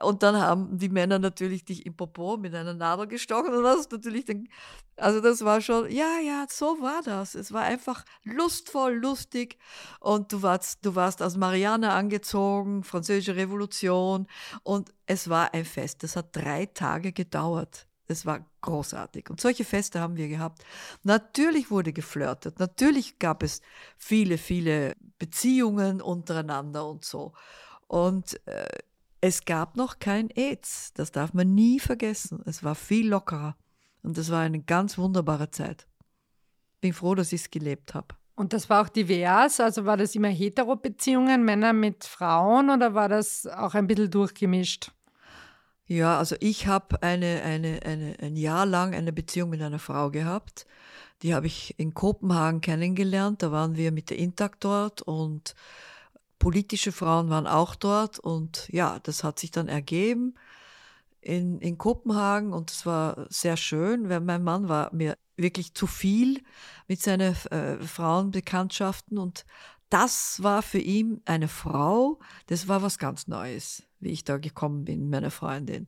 Und dann haben die Männer natürlich dich im Popo mit einer Nadel gestochen und das natürlich den, also das war schon, ja, ja, so war das. Es war einfach lustvoll, lustig und du warst, du warst als Marianne angezogen, französische Revolution und es war ein Fest. Das hat drei Tage gedauert. Es war großartig. Und solche Feste haben wir gehabt. Natürlich wurde geflirtet. Natürlich gab es viele, viele Beziehungen untereinander und so. Und äh, es gab noch kein AIDS. Das darf man nie vergessen. Es war viel lockerer. Und das war eine ganz wunderbare Zeit. Bin froh, dass ich es gelebt habe. Und das war auch divers? Also war das immer Hetero-Beziehungen, Männer mit Frauen oder war das auch ein bisschen durchgemischt? Ja, also ich habe eine, eine, eine, ein Jahr lang eine Beziehung mit einer Frau gehabt. Die habe ich in Kopenhagen kennengelernt. Da waren wir mit der Intakt dort und politische Frauen waren auch dort und ja, das hat sich dann ergeben in, in Kopenhagen und es war sehr schön, weil mein Mann war mir wirklich zu viel mit seinen äh, Frauenbekanntschaften und das war für ihn eine Frau, das war was ganz Neues, wie ich da gekommen bin, meine Freundin.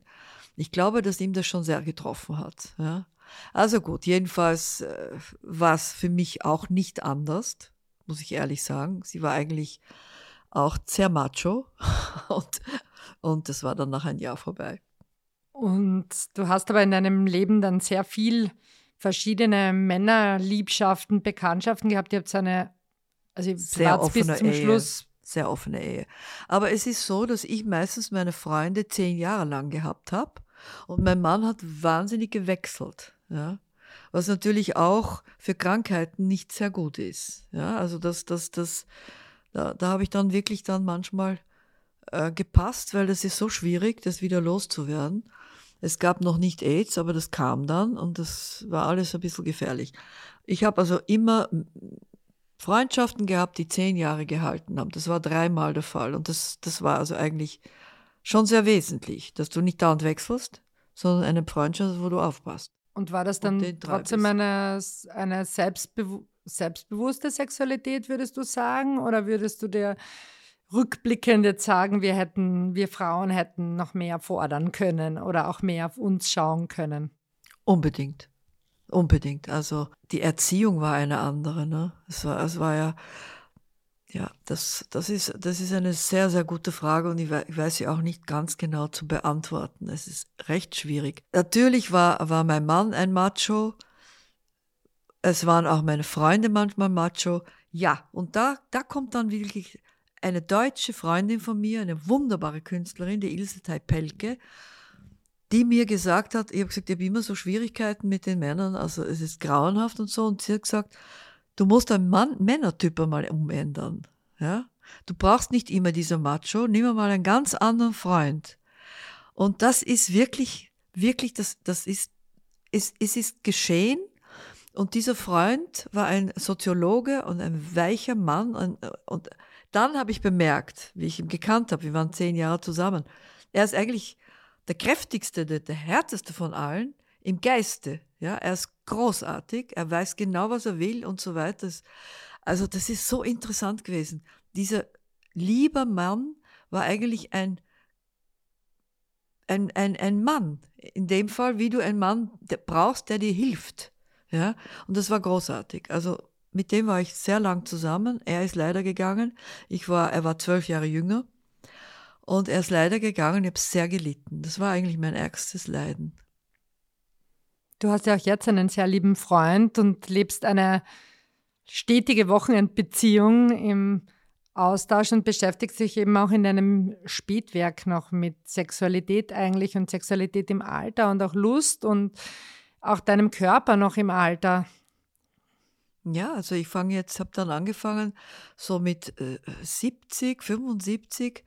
Ich glaube, dass ihm das schon sehr getroffen hat. Ja. Also gut, jedenfalls äh, war es für mich auch nicht anders, muss ich ehrlich sagen. Sie war eigentlich auch sehr macho und, und das war dann nach einem Jahr vorbei. Und du hast aber in deinem Leben dann sehr viel verschiedene Männerliebschaften, Bekanntschaften gehabt. Ihr habt so eine, also sehr offene bis zum Ehe. Schluss. Sehr offene Ehe. Aber es ist so, dass ich meistens meine Freunde zehn Jahre lang gehabt habe Und mein Mann hat wahnsinnig gewechselt. Ja? Was natürlich auch für Krankheiten nicht sehr gut ist. Ja? Also das, das, das, da, da habe ich dann wirklich dann manchmal äh, gepasst, weil das ist so schwierig, das wieder loszuwerden. Es gab noch nicht AIDS, aber das kam dann und das war alles ein bisschen gefährlich. Ich habe also immer Freundschaften gehabt, die zehn Jahre gehalten haben. Das war dreimal der Fall. Und das, das war also eigentlich schon sehr wesentlich, dass du nicht dauernd wechselst, sondern eine Freundschaft, wo du aufpasst. Und war das dann trotzdem eine, eine selbstbewu selbstbewusste Sexualität, würdest du sagen? Oder würdest du dir rückblickend jetzt sagen, wir hätten, wir Frauen hätten noch mehr fordern können oder auch mehr auf uns schauen können? Unbedingt. Unbedingt. Also die Erziehung war eine andere. Ne? Es, war, es war ja, ja, das, das, ist, das ist eine sehr, sehr gute Frage und ich, ich weiß sie auch nicht ganz genau zu beantworten. Es ist recht schwierig. Natürlich war, war mein Mann ein Macho. Es waren auch meine Freunde manchmal Macho. Ja, und da, da kommt dann wirklich eine deutsche Freundin von mir, eine wunderbare Künstlerin, die Ilse Teipelke, die mir gesagt hat, ich habe gesagt, ich habe immer so Schwierigkeiten mit den Männern, also es ist grauenhaft und so. Und sie hat gesagt, du musst deinen Mann, Männertyp mal umändern. Ja? Du brauchst nicht immer dieser Macho, nimm mal einen ganz anderen Freund. Und das ist wirklich, wirklich, das, das ist, es, es ist geschehen. Und dieser Freund war ein Soziologe und ein weicher Mann. Und, und dann habe ich bemerkt, wie ich ihn gekannt habe, wir waren zehn Jahre zusammen, er ist eigentlich der kräftigste, der, der härteste von allen im Geiste. Ja, er ist großartig, er weiß genau, was er will und so weiter. Also das ist so interessant gewesen. Dieser lieber Mann war eigentlich ein, ein, ein, ein Mann. In dem Fall, wie du einen Mann brauchst, der dir hilft. Ja, und das war großartig. Also mit dem war ich sehr lang zusammen. Er ist leider gegangen. Ich war, er war zwölf Jahre jünger. Und er ist leider gegangen, ich habe sehr gelitten. Das war eigentlich mein ärgstes Leiden. Du hast ja auch jetzt einen sehr lieben Freund und lebst eine stetige Wochenendbeziehung im Austausch und beschäftigst dich eben auch in deinem Spätwerk noch mit Sexualität eigentlich und Sexualität im Alter und auch Lust und auch deinem Körper noch im Alter. Ja, also ich fange jetzt, habe dann angefangen, so mit äh, 70, 75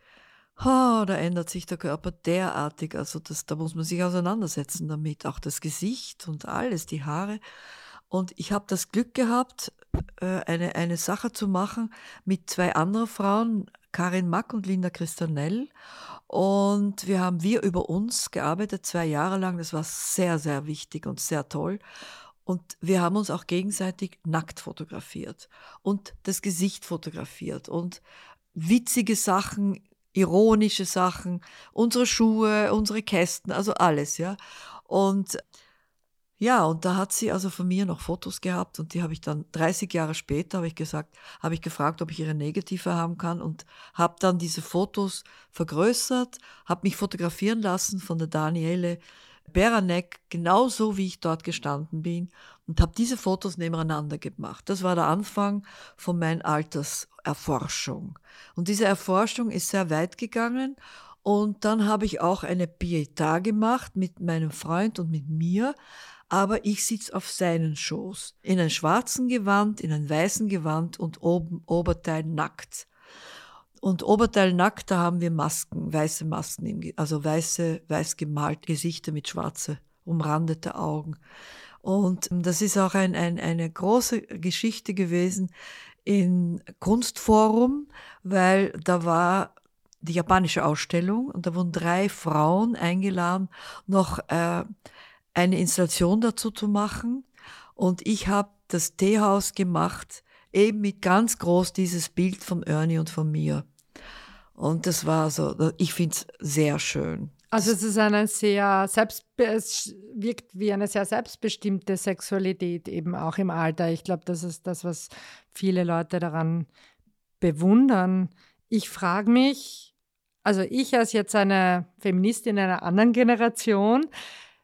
Oh, da ändert sich der Körper derartig. Also das, da muss man sich auseinandersetzen damit. Auch das Gesicht und alles, die Haare. Und ich habe das Glück gehabt, äh, eine, eine Sache zu machen mit zwei anderen Frauen, Karin Mack und Linda Christanell. Und wir haben wir über uns gearbeitet, zwei Jahre lang. Das war sehr, sehr wichtig und sehr toll. Und wir haben uns auch gegenseitig nackt fotografiert und das Gesicht fotografiert und witzige Sachen ironische Sachen, unsere Schuhe, unsere Kästen, also alles, ja. Und ja, und da hat sie also von mir noch Fotos gehabt und die habe ich dann 30 Jahre später, habe ich gesagt, habe ich gefragt, ob ich ihre Negative haben kann und habe dann diese Fotos vergrößert, habe mich fotografieren lassen von der Daniele Beranek, genauso wie ich dort gestanden bin und habe diese Fotos nebeneinander gemacht. Das war der Anfang von meiner Alterserforschung. Und diese Erforschung ist sehr weit gegangen und dann habe ich auch eine Pietà gemacht mit meinem Freund und mit mir, aber ich sitze auf seinen Schoß, in einem schwarzen Gewand, in einem weißen Gewand und oben Oberteil nackt. Und Oberteil nackt, da haben wir Masken, weiße Masken, also weiße, weiß gemalt Gesichter mit schwarze, umrandete Augen. Und das ist auch ein, ein, eine große Geschichte gewesen in Kunstforum, weil da war die japanische Ausstellung und da wurden drei Frauen eingeladen, noch äh, eine Installation dazu zu machen. Und ich habe das Teehaus gemacht eben mit ganz groß dieses Bild von Ernie und von mir. Und das war so, ich finde es sehr schön. Also es ist eine sehr selbst, es wirkt wie eine sehr selbstbestimmte Sexualität eben auch im Alter. Ich glaube, das ist das, was viele Leute daran bewundern. Ich frage mich, also ich als jetzt eine Feministin einer anderen Generation,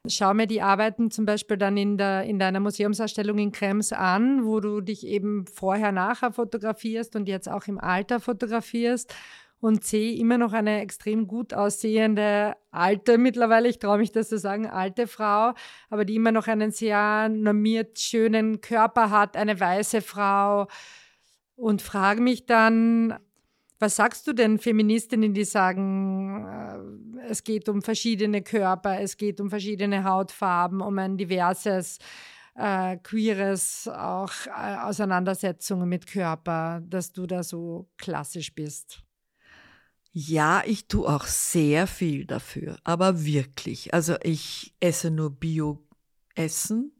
Schau mir die Arbeiten zum Beispiel dann in, der, in deiner Museumsausstellung in Krems an, wo du dich eben vorher, nachher fotografierst und jetzt auch im Alter fotografierst. und sehe immer noch eine extrem gut aussehende alte, mittlerweile, ich traue mich das zu sagen, alte Frau, aber die immer noch einen sehr normiert schönen Körper hat, eine weiße Frau. Und frage mich dann, was sagst du denn Feministinnen, die sagen, äh, es geht um verschiedene Körper, es geht um verschiedene Hautfarben, um ein diverses, äh, queeres, auch äh, Auseinandersetzungen mit Körper, dass du da so klassisch bist? Ja, ich tue auch sehr viel dafür, aber wirklich. Also ich esse nur Bio-Essen.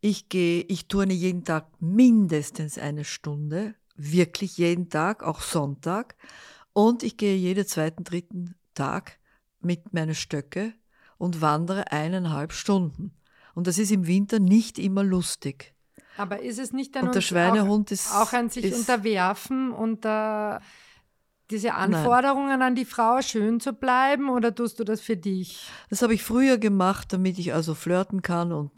Ich gehe, ich turne jeden Tag mindestens eine Stunde wirklich jeden Tag, auch Sonntag. Und ich gehe jeden zweiten, dritten Tag mit meinen Stöcke und wandere eineinhalb Stunden. Und das ist im Winter nicht immer lustig. Aber ist es nicht dann und der Schweinehund auch, ist, auch ein sich ist, unterwerfen und äh, diese Anforderungen Nein. an die Frau, schön zu bleiben, oder tust du das für dich? Das habe ich früher gemacht, damit ich also flirten kann und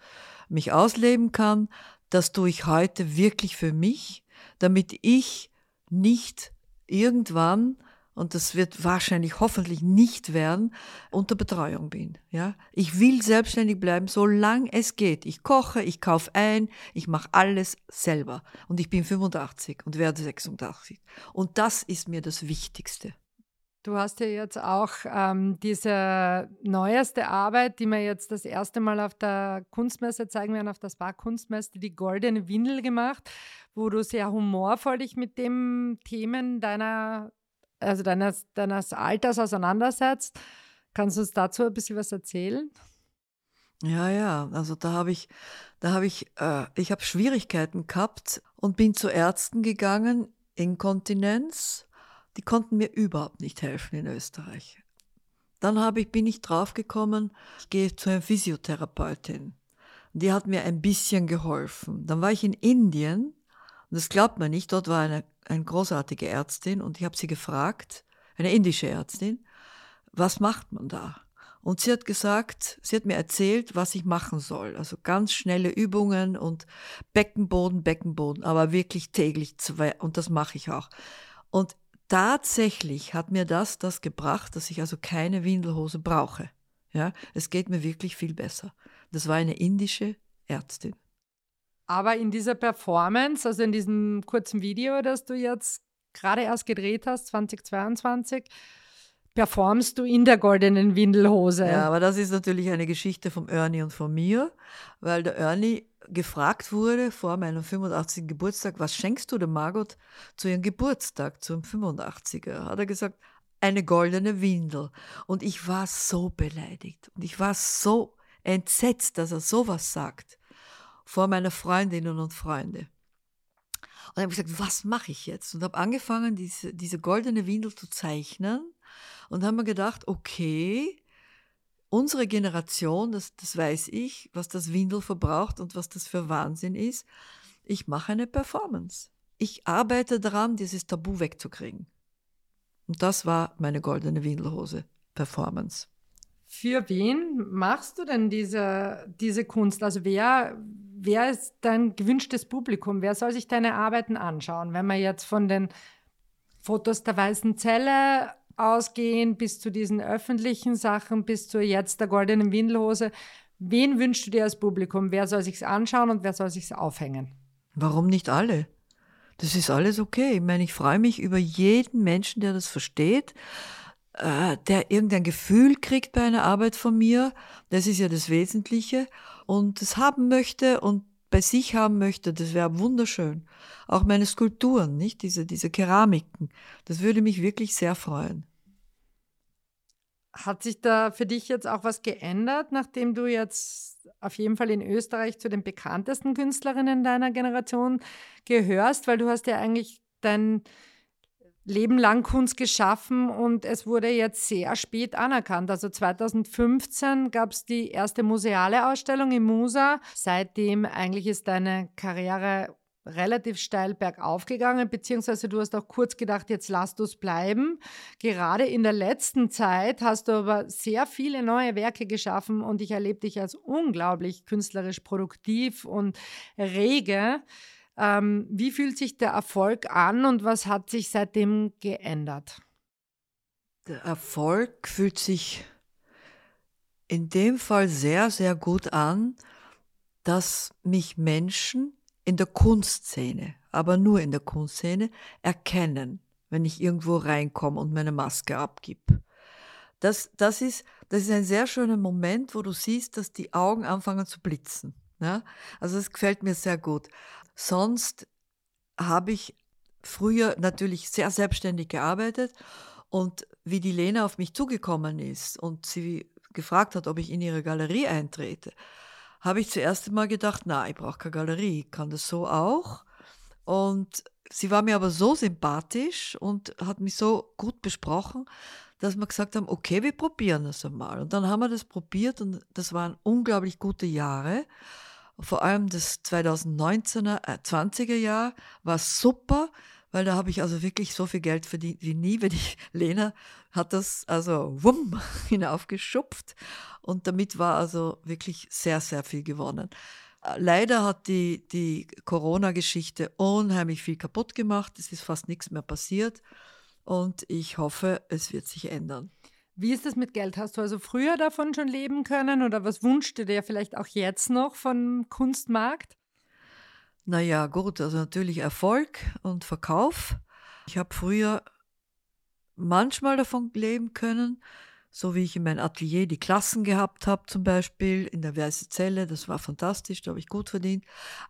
mich ausleben kann. Das tue ich heute wirklich für mich damit ich nicht irgendwann und das wird wahrscheinlich hoffentlich nicht werden, unter Betreuung bin. Ja? Ich will selbstständig bleiben, solange es geht. Ich koche, ich kaufe ein, ich mache alles selber. Und ich bin 85 und werde 86. Und das ist mir das Wichtigste. Du hast ja jetzt auch ähm, diese neueste Arbeit, die wir jetzt das erste Mal auf der Kunstmesse zeigen werden, auf der Spa-Kunstmesse, die Goldene Windel gemacht, wo du sehr humorvoll dich mit dem Themen deiner, also deines, deines Alters auseinandersetzt. Kannst du uns dazu ein bisschen was erzählen? Ja, ja, also da habe ich, da habe ich, äh, ich habe Schwierigkeiten gehabt und bin zu Ärzten gegangen, Inkontinenz, die konnten mir überhaupt nicht helfen in Österreich. Dann habe ich, bin ich draufgekommen, ich gehe zu einer Physiotherapeutin. Die hat mir ein bisschen geholfen. Dann war ich in Indien und das glaubt man nicht, dort war eine, eine großartige Ärztin und ich habe sie gefragt, eine indische Ärztin, was macht man da? Und sie hat gesagt, sie hat mir erzählt, was ich machen soll. Also ganz schnelle Übungen und Beckenboden, Beckenboden, aber wirklich täglich zwei, und das mache ich auch. Und tatsächlich hat mir das das gebracht, dass ich also keine Windelhose brauche. Ja, es geht mir wirklich viel besser. Das war eine indische Ärztin. Aber in dieser Performance, also in diesem kurzen Video, das du jetzt gerade erst gedreht hast, 2022, performst du in der goldenen Windelhose. Ja, aber das ist natürlich eine Geschichte vom Ernie und von mir, weil der Ernie gefragt wurde vor meinem 85. Geburtstag, was schenkst du der Margot zu ihrem Geburtstag, zum 85er? Hat er gesagt, eine goldene Windel. Und ich war so beleidigt und ich war so entsetzt, dass er sowas sagt vor meiner Freundinnen und Freunde. Und habe gesagt, was mache ich jetzt? Und habe angefangen, diese, diese goldene Windel zu zeichnen und haben mir gedacht, okay, unsere Generation, das, das weiß ich, was das Windel verbraucht und was das für Wahnsinn ist. Ich mache eine Performance. Ich arbeite daran, dieses Tabu wegzukriegen. Und das war meine goldene Windelhose Performance. Für wen machst du denn diese, diese Kunst? Also wer, wer ist dein gewünschtes Publikum? Wer soll sich deine Arbeiten anschauen? Wenn wir jetzt von den Fotos der Weißen Zelle ausgehen, bis zu diesen öffentlichen Sachen, bis zu jetzt der goldenen Windelhose. Wen wünschst du dir als Publikum? Wer soll sich's anschauen und wer soll sich's aufhängen? Warum nicht alle? Das ist alles okay. Ich meine, ich freue mich über jeden Menschen, der das versteht, äh, der irgendein Gefühl kriegt bei einer Arbeit von mir. Das ist ja das Wesentliche. Und es haben möchte und bei sich haben möchte, das wäre wunderschön. Auch meine Skulpturen, nicht? Diese, diese Keramiken. Das würde mich wirklich sehr freuen. Hat sich da für dich jetzt auch was geändert, nachdem du jetzt auf jeden Fall in Österreich zu den bekanntesten Künstlerinnen deiner Generation gehörst? Weil du hast ja eigentlich dein Leben lang Kunst geschaffen und es wurde jetzt sehr spät anerkannt. Also 2015 gab es die erste museale Ausstellung im Musa. Seitdem eigentlich ist deine Karriere relativ steil bergauf gegangen, beziehungsweise du hast auch kurz gedacht, jetzt lass du es bleiben. Gerade in der letzten Zeit hast du aber sehr viele neue Werke geschaffen und ich erlebe dich als unglaublich künstlerisch produktiv und rege. Ähm, wie fühlt sich der Erfolg an und was hat sich seitdem geändert? Der Erfolg fühlt sich in dem Fall sehr, sehr gut an, dass mich Menschen in der Kunstszene, aber nur in der Kunstszene, erkennen, wenn ich irgendwo reinkomme und meine Maske abgib. Das, das, ist, das ist ein sehr schöner Moment, wo du siehst, dass die Augen anfangen zu blitzen. Ja? Also das gefällt mir sehr gut. Sonst habe ich früher natürlich sehr selbstständig gearbeitet und wie die Lena auf mich zugekommen ist und sie gefragt hat, ob ich in ihre Galerie eintrete, habe ich zuerst einmal gedacht, na, ich brauche keine Galerie, ich kann das so auch. Und sie war mir aber so sympathisch und hat mich so gut besprochen, dass wir gesagt haben, okay, wir probieren das einmal. Und dann haben wir das probiert und das waren unglaublich gute Jahre. Vor allem das 2019er, äh, 20er Jahr war super, weil da habe ich also wirklich so viel Geld verdient wie nie, wenn ich, Lena hat das also wumm hinaufgeschupft und damit war also wirklich sehr, sehr viel gewonnen. Äh, leider hat die, die Corona-Geschichte unheimlich viel kaputt gemacht. Es ist fast nichts mehr passiert und ich hoffe, es wird sich ändern. Wie ist das mit Geld? Hast du also früher davon schon leben können oder was wünschst du dir vielleicht auch jetzt noch vom Kunstmarkt? Naja, gut, also natürlich Erfolg und Verkauf. Ich habe früher manchmal davon leben können, so wie ich in meinem Atelier die Klassen gehabt habe, zum Beispiel in der Weiße Zelle, das war fantastisch, da habe ich gut verdient.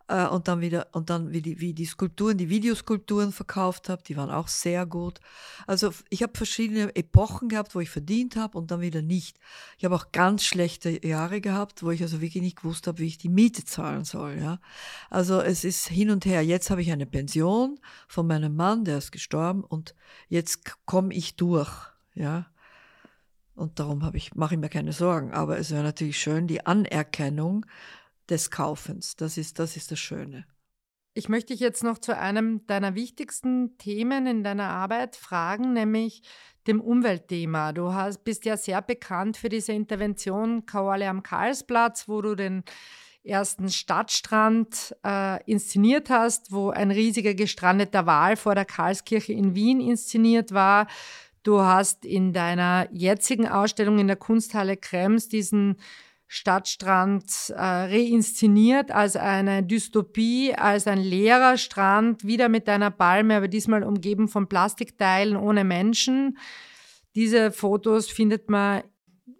Äh, und dann wieder, und dann wie die, wie die Skulpturen, die Videoskulpturen verkauft habe, die waren auch sehr gut. Also ich habe verschiedene Epochen gehabt, wo ich verdient habe und dann wieder nicht. Ich habe auch ganz schlechte Jahre gehabt, wo ich also wirklich nicht gewusst habe, wie ich die Miete zahlen soll. Ja? Also es ist hin und her. Jetzt habe ich eine Pension von meinem Mann, der ist gestorben und jetzt komme ich durch. Ja, und darum habe ich, mache ich mir keine Sorgen. Aber es wäre natürlich schön, die Anerkennung des Kaufens. Das ist, das ist das Schöne. Ich möchte dich jetzt noch zu einem deiner wichtigsten Themen in deiner Arbeit fragen, nämlich dem Umweltthema. Du hast, bist ja sehr bekannt für diese Intervention Kauale am Karlsplatz, wo du den ersten Stadtstrand äh, inszeniert hast, wo ein riesiger gestrandeter Wal vor der Karlskirche in Wien inszeniert war. Du hast in deiner jetzigen Ausstellung in der Kunsthalle Krems diesen Stadtstrand äh, reinszeniert als eine Dystopie, als ein leerer Strand, wieder mit einer Palme, aber diesmal umgeben von Plastikteilen ohne Menschen. Diese Fotos findet man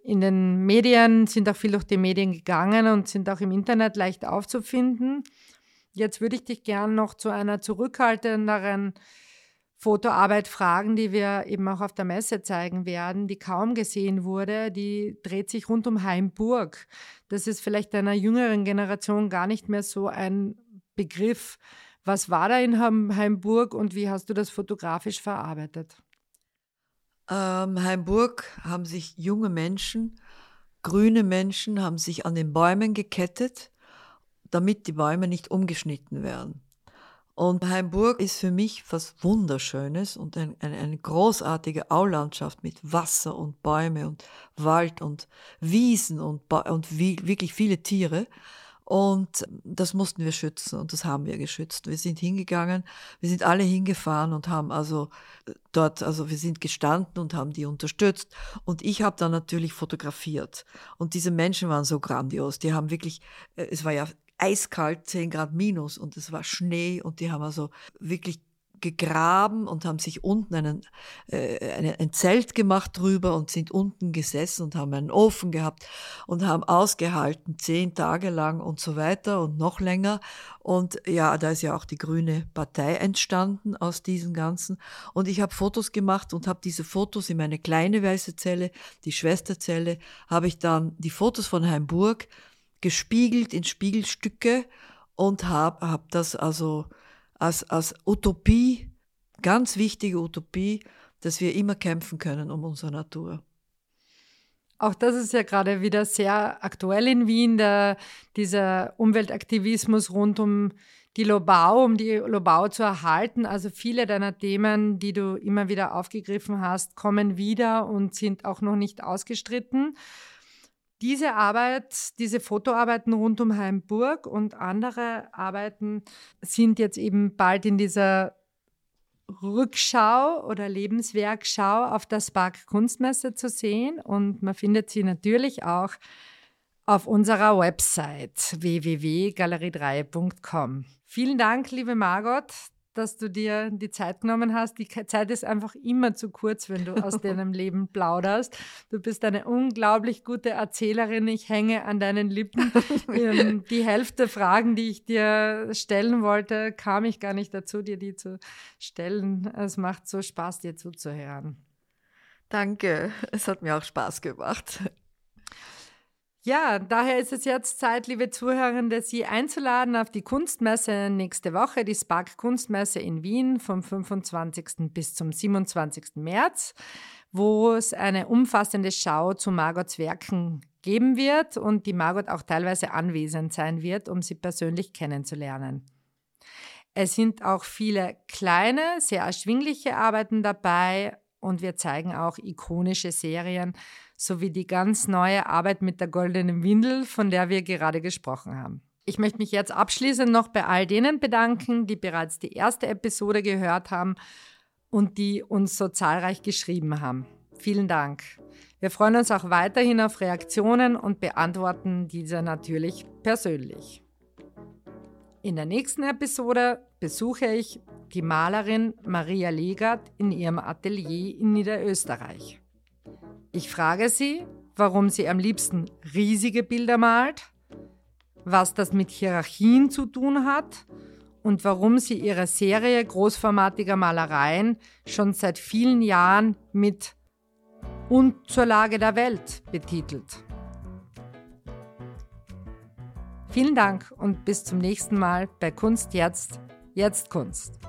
in den Medien, sind auch viel durch die Medien gegangen und sind auch im Internet leicht aufzufinden. Jetzt würde ich dich gern noch zu einer zurückhaltenderen Fotoarbeit fragen, die wir eben auch auf der Messe zeigen werden, die kaum gesehen wurde, die dreht sich rund um Heimburg. Das ist vielleicht einer jüngeren Generation gar nicht mehr so ein Begriff. Was war da in Heimburg und wie hast du das fotografisch verarbeitet? Ähm, Heimburg haben sich junge Menschen, grüne Menschen, haben sich an den Bäumen gekettet, damit die Bäume nicht umgeschnitten werden. Und Heimburg ist für mich was Wunderschönes und ein, ein, eine großartige Aulandschaft mit Wasser und Bäume und Wald und Wiesen und, und wie, wirklich viele Tiere. Und das mussten wir schützen und das haben wir geschützt. Wir sind hingegangen, wir sind alle hingefahren und haben also äh, dort, also wir sind gestanden und haben die unterstützt. Und ich habe dann natürlich fotografiert. Und diese Menschen waren so grandios. Die haben wirklich, äh, es war ja eiskalt, 10 Grad minus und es war Schnee und die haben also wirklich gegraben und haben sich unten einen, äh, ein Zelt gemacht drüber und sind unten gesessen und haben einen Ofen gehabt und haben ausgehalten, zehn Tage lang und so weiter und noch länger. Und ja, da ist ja auch die Grüne Partei entstanden aus diesen ganzen. Und ich habe Fotos gemacht und habe diese Fotos in meine kleine weiße Zelle, die Schwesterzelle, habe ich dann die Fotos von Heimburg gespiegelt in Spiegelstücke und habe hab das also als, als Utopie, ganz wichtige Utopie, dass wir immer kämpfen können um unsere Natur. Auch das ist ja gerade wieder sehr aktuell in Wien, der, dieser Umweltaktivismus rund um die Lobau, um die Lobau zu erhalten. Also viele deiner Themen, die du immer wieder aufgegriffen hast, kommen wieder und sind auch noch nicht ausgestritten. Diese Arbeit, diese Fotoarbeiten rund um Heimburg und andere Arbeiten sind jetzt eben bald in dieser Rückschau oder Lebenswerkschau auf der Spark Kunstmesse zu sehen und man findet sie natürlich auch auf unserer Website www.galerie3.com. Vielen Dank, liebe Margot, dass du dir die Zeit genommen hast. Die Zeit ist einfach immer zu kurz, wenn du aus deinem Leben plauderst. Du bist eine unglaublich gute Erzählerin. Ich hänge an deinen Lippen. Ähm, die Hälfte Fragen, die ich dir stellen wollte, kam ich gar nicht dazu, dir die zu stellen. Es macht so Spaß, dir zuzuhören. Danke, es hat mir auch Spaß gemacht. Ja, daher ist es jetzt Zeit, liebe Zuhörende, Sie einzuladen auf die Kunstmesse nächste Woche, die Spark Kunstmesse in Wien vom 25. bis zum 27. März, wo es eine umfassende Schau zu Margots Werken geben wird und die Margot auch teilweise anwesend sein wird, um sie persönlich kennenzulernen. Es sind auch viele kleine, sehr erschwingliche Arbeiten dabei und wir zeigen auch ikonische Serien sowie die ganz neue Arbeit mit der goldenen Windel, von der wir gerade gesprochen haben. Ich möchte mich jetzt abschließend noch bei all denen bedanken, die bereits die erste Episode gehört haben und die uns so zahlreich geschrieben haben. Vielen Dank. Wir freuen uns auch weiterhin auf Reaktionen und beantworten diese natürlich persönlich. In der nächsten Episode besuche ich die Malerin Maria Legert in ihrem Atelier in Niederösterreich. Ich frage sie, warum sie am liebsten riesige Bilder malt, was das mit Hierarchien zu tun hat und warum sie ihre Serie großformatiger Malereien schon seit vielen Jahren mit Und zur Lage der Welt betitelt. Vielen Dank und bis zum nächsten Mal bei Kunst jetzt, jetzt Kunst.